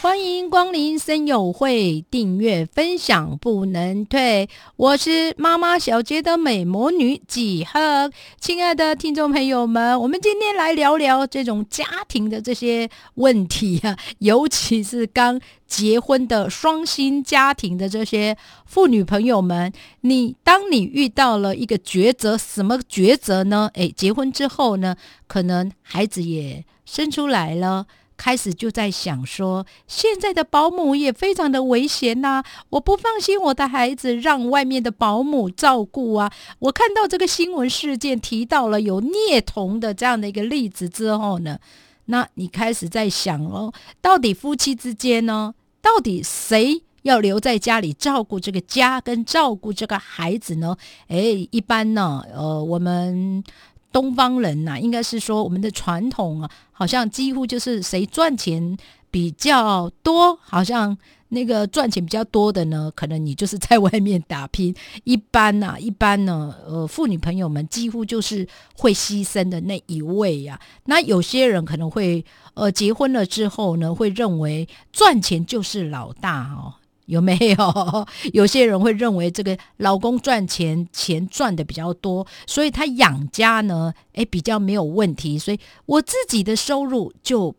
欢迎光临森友会，订阅分享不能退。我是妈妈小杰的美魔女几何，亲爱的听众朋友们，我们今天来聊聊这种家庭的这些问题啊，尤其是刚结婚的双薪家庭的这些妇女朋友们，你当你遇到了一个抉择，什么抉择呢？诶，结婚之后呢，可能孩子也生出来了。开始就在想说，现在的保姆也非常的危险呐！我不放心我的孩子让外面的保姆照顾啊！我看到这个新闻事件提到了有虐童的这样的一个例子之后呢，那你开始在想哦，到底夫妻之间呢，到底谁要留在家里照顾这个家跟照顾这个孩子呢？诶，一般呢，呃，我们。东方人呐，应该是说我们的传统啊，好像几乎就是谁赚钱比较多，好像那个赚钱比较多的呢，可能你就是在外面打拼。一般呐，一般呢，呃，妇女朋友们几乎就是会牺牲的那一位呀。那有些人可能会，呃，结婚了之后呢，会认为赚钱就是老大哦。有没有？有些人会认为这个老公赚钱，钱赚的比较多，所以他养家呢，诶，比较没有问题。所以我自己的收入就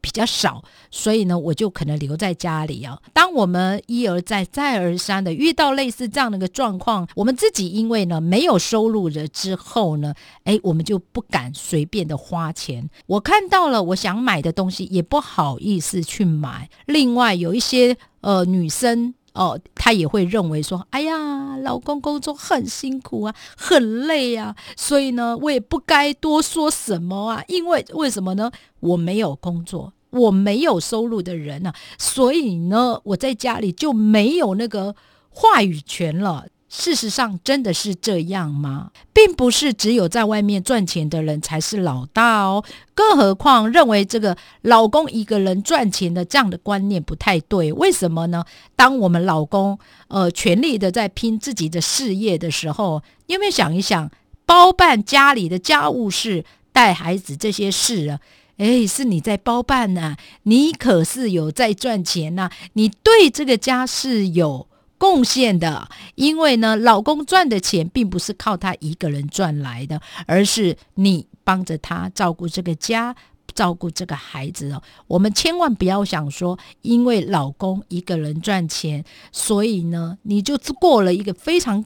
比较少，所以呢，我就可能留在家里啊。当我们一而再、再而三的遇到类似这样的一个状况，我们自己因为呢没有收入了之后呢，诶，我们就不敢随便的花钱。我看到了我想买的东西，也不好意思去买。另外有一些。呃，女生哦，她也会认为说，哎呀，老公工作很辛苦啊，很累啊，所以呢，我也不该多说什么啊，因为为什么呢？我没有工作，我没有收入的人啊，所以呢，我在家里就没有那个话语权了。事实上，真的是这样吗？并不是只有在外面赚钱的人才是老大哦。更何况，认为这个老公一个人赚钱的这样的观念不太对。为什么呢？当我们老公呃全力的在拼自己的事业的时候，你有没有想一想，包办家里的家务事、带孩子这些事啊？哎，是你在包办呐，你可是有在赚钱呐，你对这个家是有。贡献的，因为呢，老公赚的钱并不是靠他一个人赚来的，而是你帮着他照顾这个家，照顾这个孩子哦。我们千万不要想说，因为老公一个人赚钱，所以呢，你就过了一个非常。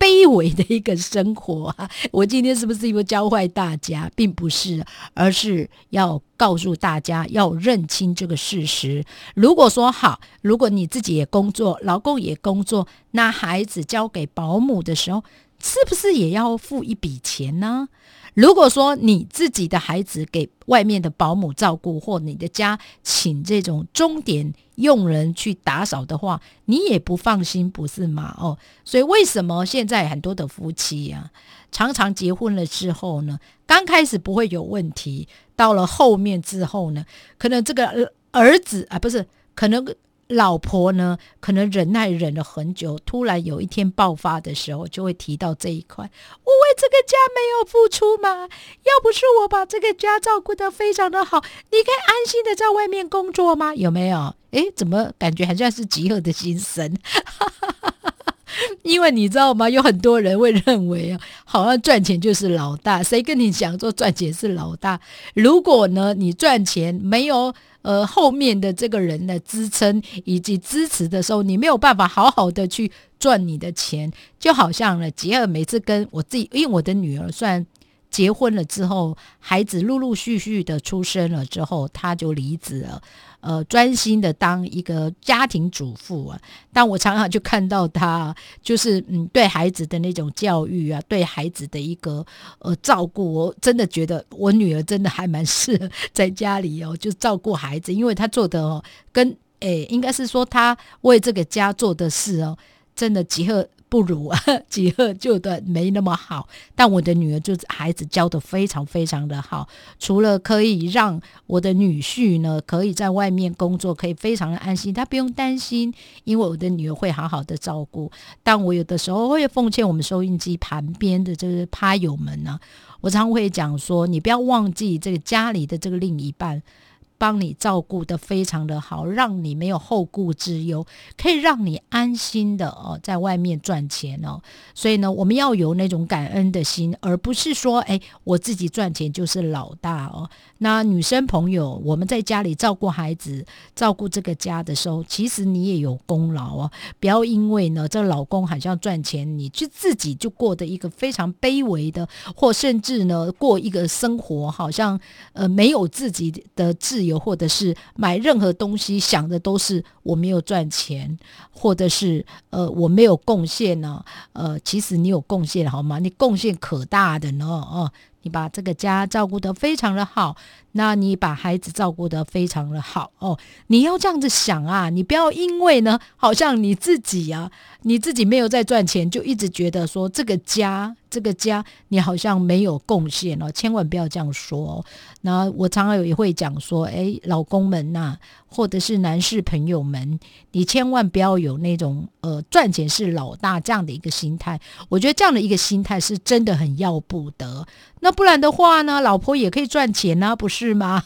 卑微的一个生活啊！我今天是不是又教坏大家？并不是，而是要告诉大家要认清这个事实。如果说好，如果你自己也工作，老公也工作，那孩子交给保姆的时候，是不是也要付一笔钱呢？如果说你自己的孩子给外面的保姆照顾，或你的家请这种钟点佣人去打扫的话，你也不放心，不是吗？哦，所以为什么现在很多的夫妻呀，常常结婚了之后呢，刚开始不会有问题，到了后面之后呢，可能这个儿子啊，不是可能。老婆呢，可能忍耐忍了很久，突然有一天爆发的时候，就会提到这一块。我为这个家没有付出吗？要不是我把这个家照顾得非常的好，你可以安心的在外面工作吗？有没有？诶，怎么感觉好像是极恶的心声？因为你知道吗？有很多人会认为啊，好像赚钱就是老大。谁跟你讲说赚钱是老大？如果呢，你赚钱没有呃后面的这个人的支撑以及支持的时候，你没有办法好好的去赚你的钱。就好像呢，杰尔每次跟我自己，因为我的女儿算。结婚了之后，孩子陆陆续续的出生了之后，他就离职了，呃，专心的当一个家庭主妇啊。但我常常就看到他，就是嗯，对孩子的那种教育啊，对孩子的一个呃照顾，我真的觉得我女儿真的还蛮适合在家里哦，就照顾孩子，因为她做的哦，跟诶，应该是说她为这个家做的事哦，真的结合。不如啊几何就的没那么好，但我的女儿就孩子教的非常非常的好，除了可以让我的女婿呢可以在外面工作，可以非常的安心，他不用担心，因为我的女儿会好好的照顾。但我有的时候会奉劝我们收音机旁边的这个趴友们呢，我常会讲说，你不要忘记这个家里的这个另一半。帮你照顾的非常的好，让你没有后顾之忧，可以让你安心的哦，在外面赚钱哦。所以呢，我们要有那种感恩的心，而不是说，哎，我自己赚钱就是老大哦。那女生朋友，我们在家里照顾孩子、照顾这个家的时候，其实你也有功劳哦。不要因为呢，这老公好像赚钱，你就自己就过得一个非常卑微的，或甚至呢，过一个生活好像呃没有自己的自由。或者是买任何东西想的都是我没有赚钱，或者是呃我没有贡献呢？呃，其实你有贡献好吗？你贡献可大的呢哦。你把这个家照顾得非常的好，那你把孩子照顾得非常的好哦。你要这样子想啊，你不要因为呢，好像你自己啊，你自己没有在赚钱，就一直觉得说这个家，这个家你好像没有贡献哦。千万不要这样说哦。那我常常也会讲说，哎，老公们呐，或者是男士朋友们，你千万不要有那种呃赚钱是老大这样的一个心态。我觉得这样的一个心态是真的很要不得。那不然的话呢？老婆也可以赚钱呢，不是是吗？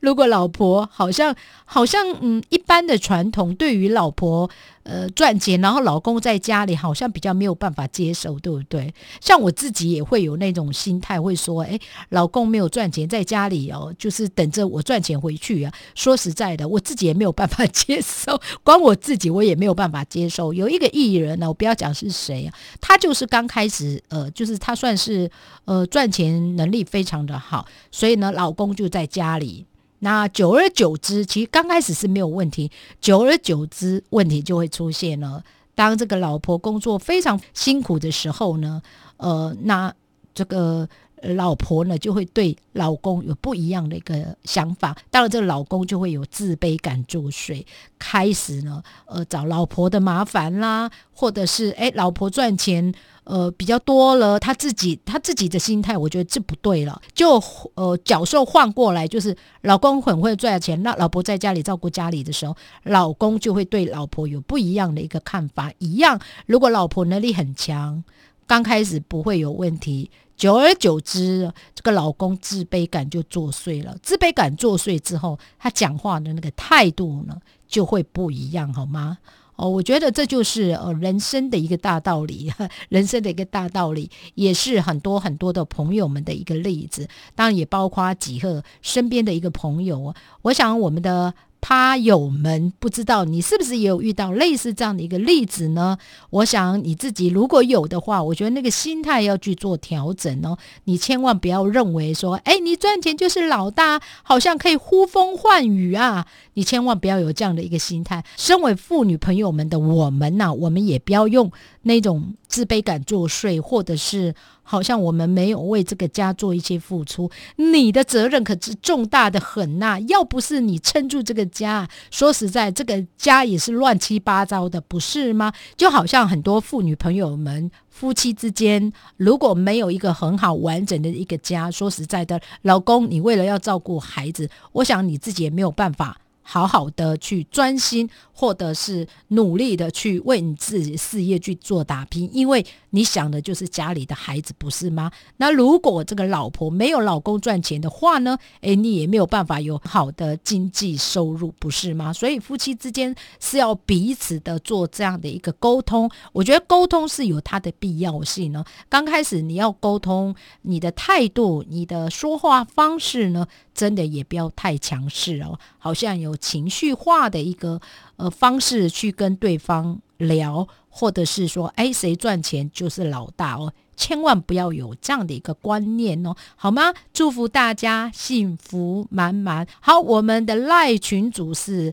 如果老婆好像好像嗯，一般的传统对于老婆呃赚钱，然后老公在家里好像比较没有办法接受，对不对？像我自己也会有那种心态，会说，哎，老公没有赚钱，在家里哦，就是等着我赚钱回去啊。说实在的，我自己也没有办法接受，光我自己我也没有办法接受。有一个艺人呢，我不要讲是谁啊，他就是刚开始呃，就是他算是呃赚钱能力非常的好，所以呢，老公就在家里。那久而久之，其实刚开始是没有问题，久而久之，问题就会出现了。当这个老婆工作非常辛苦的时候呢，呃，那这个老婆呢就会对老公有不一样的一个想法，当然这个老公就会有自卑感作祟，开始呢，呃，找老婆的麻烦啦，或者是哎，老婆赚钱。呃，比较多了，他自己他自己的心态，我觉得这不对了。就呃，角色换过来，就是老公很会赚钱，那老婆在家里照顾家里的时候，老公就会对老婆有不一样的一个看法。一样，如果老婆能力很强，刚开始不会有问题，久而久之，这个老公自卑感就作祟了。自卑感作祟之后，他讲话的那个态度呢，就会不一样，好吗？哦，我觉得这就是呃人生的一个大道理，人生的一个大道理，也是很多很多的朋友们的一个例子，当然也包括几个身边的一个朋友。我想我们的。趴友们，不知道你是不是也有遇到类似这样的一个例子呢？我想你自己如果有的话，我觉得那个心态要去做调整哦。你千万不要认为说，哎，你赚钱就是老大，好像可以呼风唤雨啊！你千万不要有这样的一个心态。身为妇女朋友们的我们呐，我们也不要用那种自卑感作祟，或者是。好像我们没有为这个家做一些付出，你的责任可是重大的很呐！要不是你撑住这个家，说实在，这个家也是乱七八糟的，不是吗？就好像很多妇女朋友们，夫妻之间如果没有一个很好完整的一个家，说实在的，老公，你为了要照顾孩子，我想你自己也没有办法。好好的去专心，或者是努力的去为你自己事业去做打拼，因为你想的就是家里的孩子，不是吗？那如果这个老婆没有老公赚钱的话呢？诶，你也没有办法有好的经济收入，不是吗？所以夫妻之间是要彼此的做这样的一个沟通。我觉得沟通是有它的必要性呢。刚开始你要沟通你的态度，你的说话方式呢？真的也不要太强势哦，好像有情绪化的一个呃方式去跟对方聊，或者是说，哎，谁赚钱就是老大哦，千万不要有这样的一个观念哦，好吗？祝福大家幸福满满。好，我们的赖群主是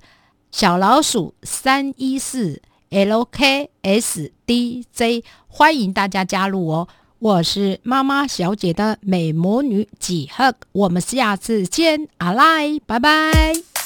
小老鼠三一四 LKSDJ，欢迎大家加入哦。我是妈妈小姐的美魔女几何，我们下次见，阿赖，拜拜。